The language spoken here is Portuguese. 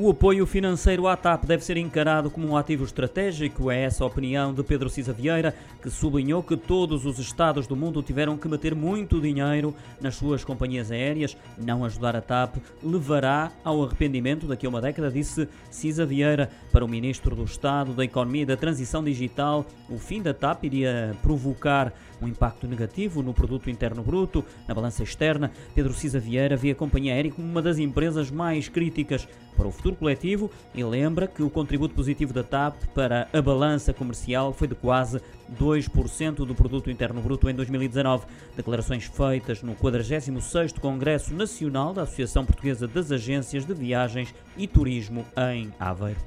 O apoio financeiro à TAP deve ser encarado como um ativo estratégico, é essa a opinião de Pedro Cisa Vieira, que sublinhou que todos os Estados do mundo tiveram que meter muito dinheiro nas suas companhias aéreas. Não ajudar a TAP levará ao arrependimento daqui a uma década, disse Cisa Vieira. Para o Ministro do Estado da Economia e da Transição Digital, o fim da TAP iria provocar um impacto negativo no produto interno bruto, na balança externa. Pedro Cisa Vieira vê a companhia aérea como uma das empresas mais críticas para o futuro coletivo e lembra que o contributo positivo da TAP para a balança comercial foi de quase 2% do produto interno bruto em 2019. Declarações feitas no 46º Congresso Nacional da Associação Portuguesa das Agências de Viagens e Turismo em Aveiro.